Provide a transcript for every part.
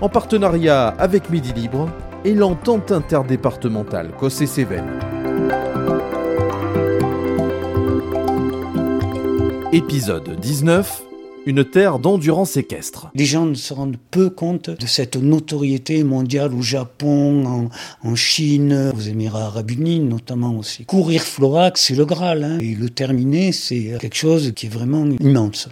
en partenariat avec Midi Libre et l'entente interdépartementale Cossé-Cévennes. Épisode 19 une terre d'endurance équestre. Les gens ne se rendent peu compte de cette notoriété mondiale au Japon, en, Chine, aux Émirats arabes unis notamment aussi. Courir Florac, c'est le Graal. Hein. et le terminer, c'est quelque chose qui est vraiment immense.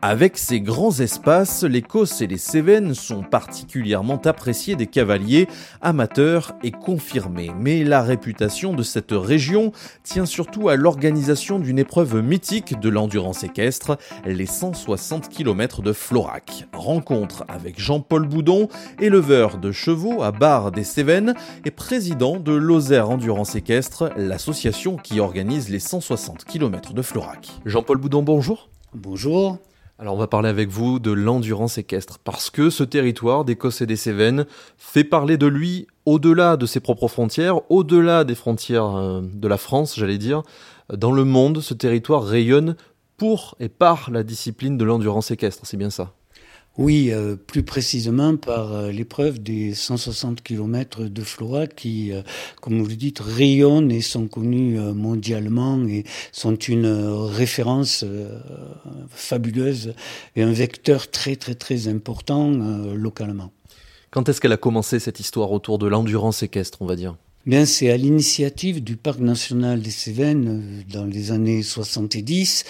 Avec ces grands espaces, les Causses et les Cévennes sont particulièrement appréciés des cavaliers, amateurs et confirmés. Mais la réputation de cette région tient surtout à l'organisation d'une épreuve mythique de l'endurance équestre, les 160 km de Florac. Rencontre avec Jean-Paul Boudon, éleveur de chevaux à Bar des Cévennes et président de Lozère Endurance Équestre, l'association qui organise les 160 km de Florac. Jean-Paul Boudon, bonjour. Bonjour. Alors on va parler avec vous de l'endurance équestre, parce que ce territoire d'Écosse et des Cévennes fait parler de lui au-delà de ses propres frontières, au-delà des frontières euh, de la France, j'allais dire. Dans le monde, ce territoire rayonne pour et par la discipline de l'endurance équestre, c'est bien ça oui, euh, plus précisément par euh, l'épreuve des 160 km de Flora qui, euh, comme vous le dites, rayonnent et sont connus mondialement et sont une référence fabuleuse et un vecteur très très très important localement. Quand est-ce qu'elle a commencé cette histoire autour de l'endurance équestre, on va dire? Bien, c'est à l'initiative du Parc national des Cévennes dans les années 70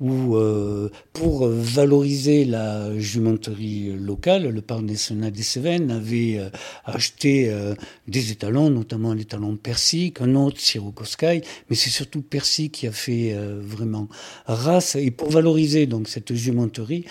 où, euh, pour valoriser la jumenterie locale, le Parc national des Cévennes avait euh, acheté euh, des étalons, notamment l'étalon Percy, un autre Sirocoscaille, mais c'est surtout Percy qui a fait vraiment race. Et pour valoriser donc cette jumenterie,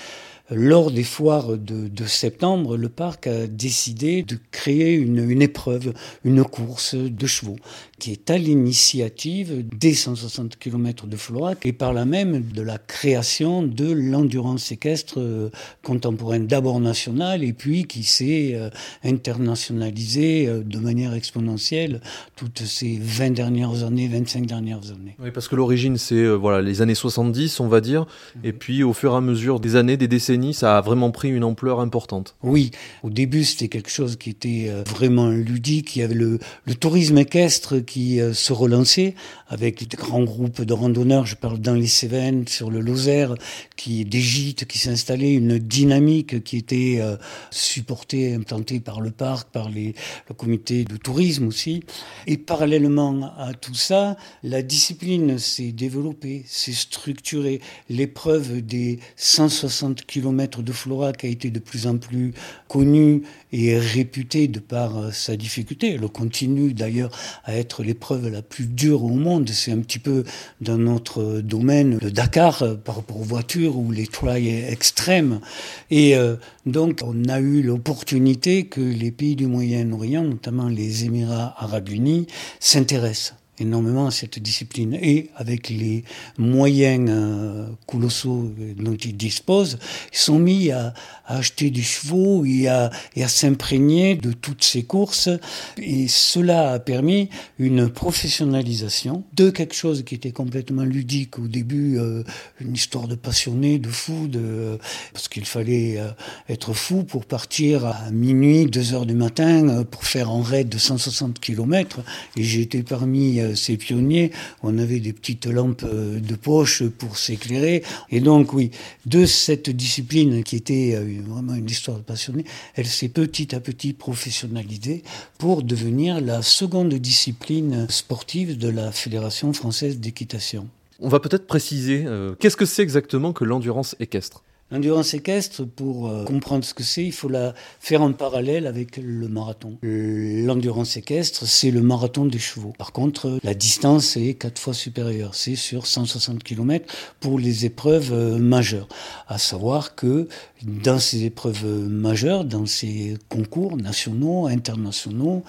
lors des foires de, septembre, le parc a décidé de créer une, épreuve, une course de chevaux, qui est à l'initiative des 160 km de Florac et par là même de la création de l'endurance équestre euh, contemporaine, d'abord nationale et puis qui s'est euh, internationalisée euh, de manière exponentielle toutes ces 20 dernières années, 25 dernières années. Oui, parce que l'origine, c'est voilà, les années 70, on va dire, et puis au fur et à mesure des années, des décennies, ça a vraiment pris une ampleur importante. Oui, au début c'était quelque chose qui était vraiment ludique. Il y avait le, tourisme équestre qui euh, se relançait avec des grands groupes de randonneurs. Je parle dans les Cévennes, sur le Lozère, qui des gîtes qui s'installaient, une dynamique qui était euh, supportée, implantée par le parc, par les, le comité de tourisme aussi. Et parallèlement à tout ça, la discipline s'est développée, s'est structurée. L'épreuve des 160 km de Flora qui a été de plus en plus connu et réputé de par euh, sa difficulté. Elle continue d'ailleurs à être l'épreuve la plus dure au monde. C'est un petit peu dans notre domaine le Dakar euh, par rapport aux voitures ou les trails extrêmes. Et euh, donc on a eu l'opportunité que les pays du Moyen-Orient, notamment les Émirats arabes unis, s'intéressent énormément à cette discipline. Et avec les moyens euh, colossaux dont ils disposent, ils sont mis à, acheter des chevaux et à, s'imprégner de toutes ces courses. Et cela a permis une professionnalisation de quelque chose qui était complètement ludique au début, euh, une histoire de passionné, de fou, parce qu'il fallait euh, être fou pour partir à minuit, deux heures du matin pour faire un raid de 160 km et j'ai été parmi euh, ces pionniers, on avait des petites lampes euh, de poche pour s'éclairer. Et donc, oui, de cette discipline qui était euh, vraiment une histoire passionnée, elle s'est petit à petit professionnalisée pour devenir la seconde discipline sportive de la Fédération française d'équitation. On va peut-être préciser, qu'est-ce que c'est exactement que l'endurance équestre? L'endurance équestre, pour euh, comprendre ce que c'est, il faut la faire en parallèle avec le marathon. L'endurance équestre, c'est le marathon des chevaux. Par contre, la distance est quatre fois supérieure. C'est sur 160 km pour les épreuves euh, majeures. À savoir que dans ces épreuves majeures, dans ces concours nationaux, internationaux,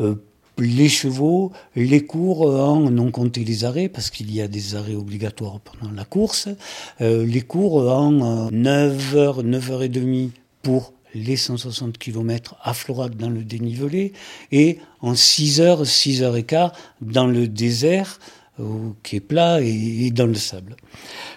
euh, les chevaux, les cours en ont compté les arrêts, parce qu'il y a des arrêts obligatoires pendant la course, euh, les cours en 9h, 9h30 pour les 160 km à Florac dans le dénivelé, et en 6h, 6h15 dans le désert, qui est plat et, dans le sable.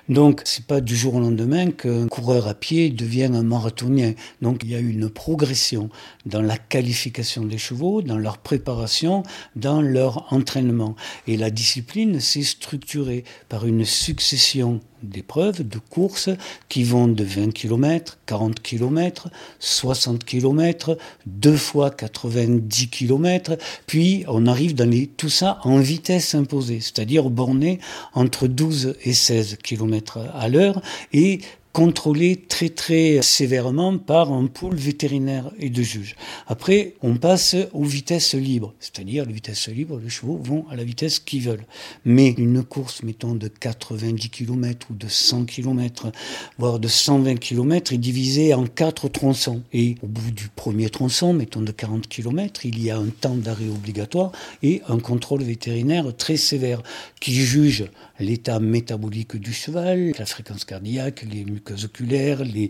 Donc, c'est pas du jour au lendemain qu'un coureur à pied devient un marathonien. Donc, il y a une progression dans la qualification des chevaux, dans leur préparation, dans leur entraînement. Et la discipline s'est structurée par une succession d'épreuves, de courses qui vont de 20 km, 40 km, 60 km, deux fois 90 km, puis on arrive dans les, tout ça en vitesse imposée, c'est-à-dire borné entre 12 et 16 km à l'heure et contrôlé très très sévèrement par un pôle vétérinaire et de juges. Après, on passe aux vitesses libres, c'est-à-dire les vitesses libres, les chevaux vont à la vitesse qu'ils veulent. Mais une course, mettons, de 90 km ou de 100 km, voire de 120 km, est divisée en quatre tronçons. Et au bout du premier tronçon, mettons de 40 km, il y a un temps d'arrêt obligatoire et un contrôle vétérinaire très sévère qui juge l'état métabolique du cheval, la fréquence cardiaque, les muqueuses oculaires, il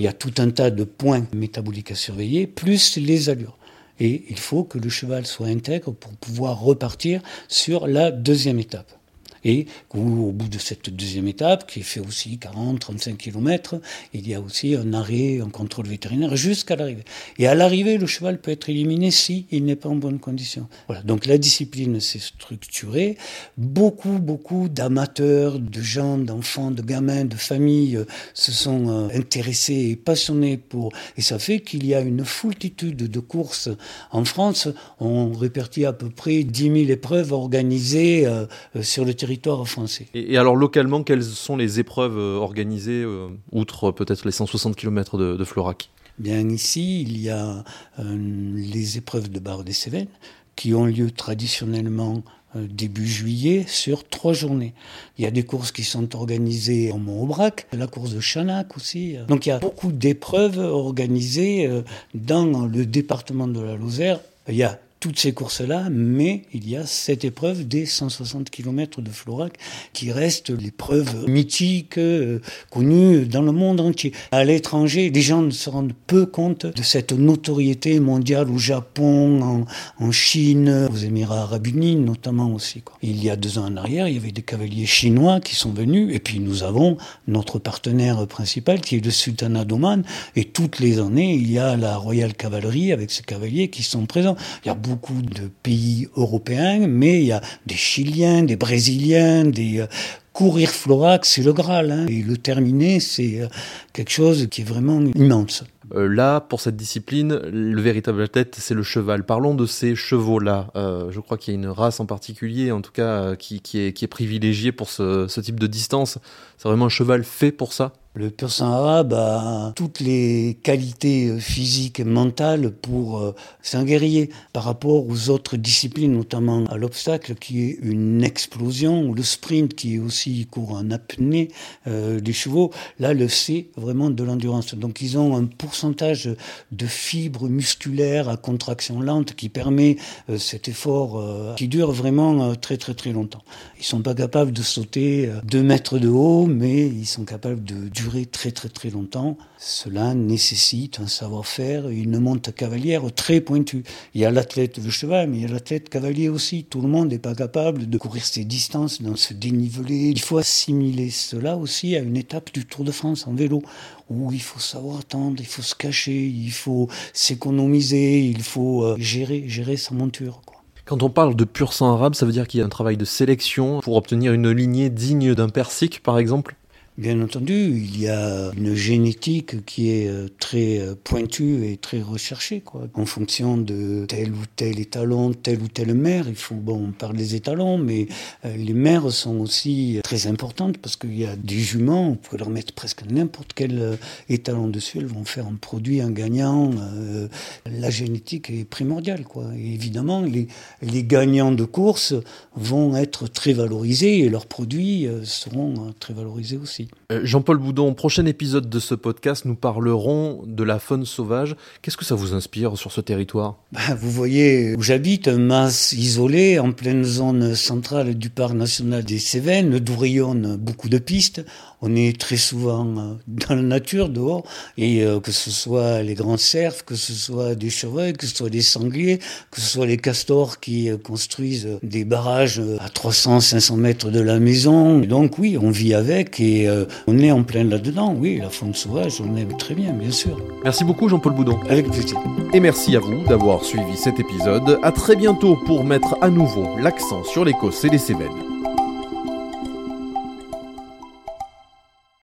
y a tout un tas de points métaboliques à surveiller, plus les allures. Et il faut que le cheval soit intègre pour pouvoir repartir sur la deuxième étape. Et au bout de cette deuxième étape, qui fait aussi 40-35 km, il y a aussi un arrêt, un contrôle vétérinaire jusqu'à l'arrivée. Et à l'arrivée, le cheval peut être éliminé si il n'est pas en bonne condition. Voilà. Donc la discipline s'est structurée. Beaucoup, beaucoup d'amateurs, de gens, d'enfants, de gamins, de familles euh, se sont euh, intéressés et passionnés pour. Et ça fait qu'il y a une foultitude de courses en France. On répertit à peu près 10 000 épreuves organisées euh, sur le territoire français. Et, alors localement, quelles sont les épreuves euh, organisées, euh, outre peut-être les 160 km de, Florac? Bien ici, il y a euh, les épreuves de barre des Cévennes qui ont lieu traditionnellement début juillet sur trois journées. Il y a des courses qui sont organisées en Mont-Aubrac, la course de Chanac aussi. Donc il y a beaucoup d'épreuves organisées dans le département de la Lozère. Il y a toutes ces courses-là, mais il y a cette épreuve des 160 km de Florac qui reste l'épreuve mythique, euh, connue dans le monde entier. À l'étranger, les gens ne se rendent peu compte de cette notoriété mondiale au Japon, en, en Chine, aux Émirats arabes unis notamment aussi. Quoi. Il y a deux ans en arrière, il y avait des cavaliers chinois qui sont venus, et puis nous avons notre partenaire principal qui est le Sultanat d'Oman, et toutes les années, il y a la Royal Cavalerie avec ces cavaliers qui sont présents. Beaucoup de pays européens, mais il y a des Chiliens, des Brésiliens, des euh, courir Florac, c'est le Graal. Hein. Et le terminer, c'est euh, quelque chose qui est vraiment immense. Euh, là, pour cette discipline, le véritable athlète, c'est le cheval. Parlons de ces chevaux-là. je crois qu'il y a une race en particulier, en tout cas, qui, est, privilégiée pour ce type de distance. C'est vraiment un cheval fait pour ça? Le pur sang arabe a toutes les qualités euh, physiques et mentales pour euh, un guerrier par rapport aux autres disciplines, notamment à l'obstacle qui est une explosion, ou le sprint qui est aussi court en apnée euh, des chevaux. Là, le c'est vraiment de l'endurance. Donc ils ont un pourcentage de fibres musculaires à contraction lente qui permet cet effort qui dure vraiment très très très longtemps. Ils sont pas capables de sauter deux mètres de haut, mais ils sont capables de durer très très très longtemps. Cela nécessite un savoir-faire, une monte cavalière très pointue. Il y a l'athlète de cheval, mais il y a l'athlète cavalier aussi. Tout le monde n'est pas capable de courir ces distances dans ce dénivelé. Il faut assimiler cela aussi à une étape du Tour de France en vélo, où il faut savoir attendre, il faut se cacher, il faut s'économiser, il faut euh, gérer, gérer sa monture. Quand on parle de pur sang arabe, ça veut dire qu'il y a un travail de sélection pour obtenir une lignée digne d'un persique, par exemple? Bien entendu, il y a une génétique qui est euh, très euh, pointue et très recherchée, quoi. En fonction de tel ou tel étalon, telle ou telle mère, il faut, bon, on parle des étalons, mais euh, les mères sont aussi très importantes parce qu'il y a des juments, on peut leur mettre presque n'importe quel étalon dessus, elles vont faire un produit, un gagnant. la génétique est primordiale, quoi. Évidemment, les, les gagnants de course vont être très valorisés et leurs produits seront très valorisés aussi. Euh, Jean-Paul Boudon, prochain épisode de ce podcast, nous parlerons de la faune sauvage. Qu'est-ce que ça vous inspire sur ce territoire? Bah, Vous voyez où j'habite, un masse isolé en pleine zone centrale du parc national des Cévennes, d'où rayonnent beaucoup de pistes. On est très souvent euh, dans la nature, dehors, et euh, que ce soit les grands cerfs, que ce soit des chevreuils, que ce soit des sangliers, que ce soit les castors qui construisent des barrages à 300, 500 mètres de la maison. donc oui, on vit avec et euh, on est en plein là-dedans, oui, la faune sauvage, on aime très bien, bien sûr. Merci beaucoup Jean-Paul Boudon. Avec plaisir. Et merci à vous d'avoir suivi cet épisode. À très bientôt pour mettre à nouveau l'accent sur l'Écosse et les Cévennes.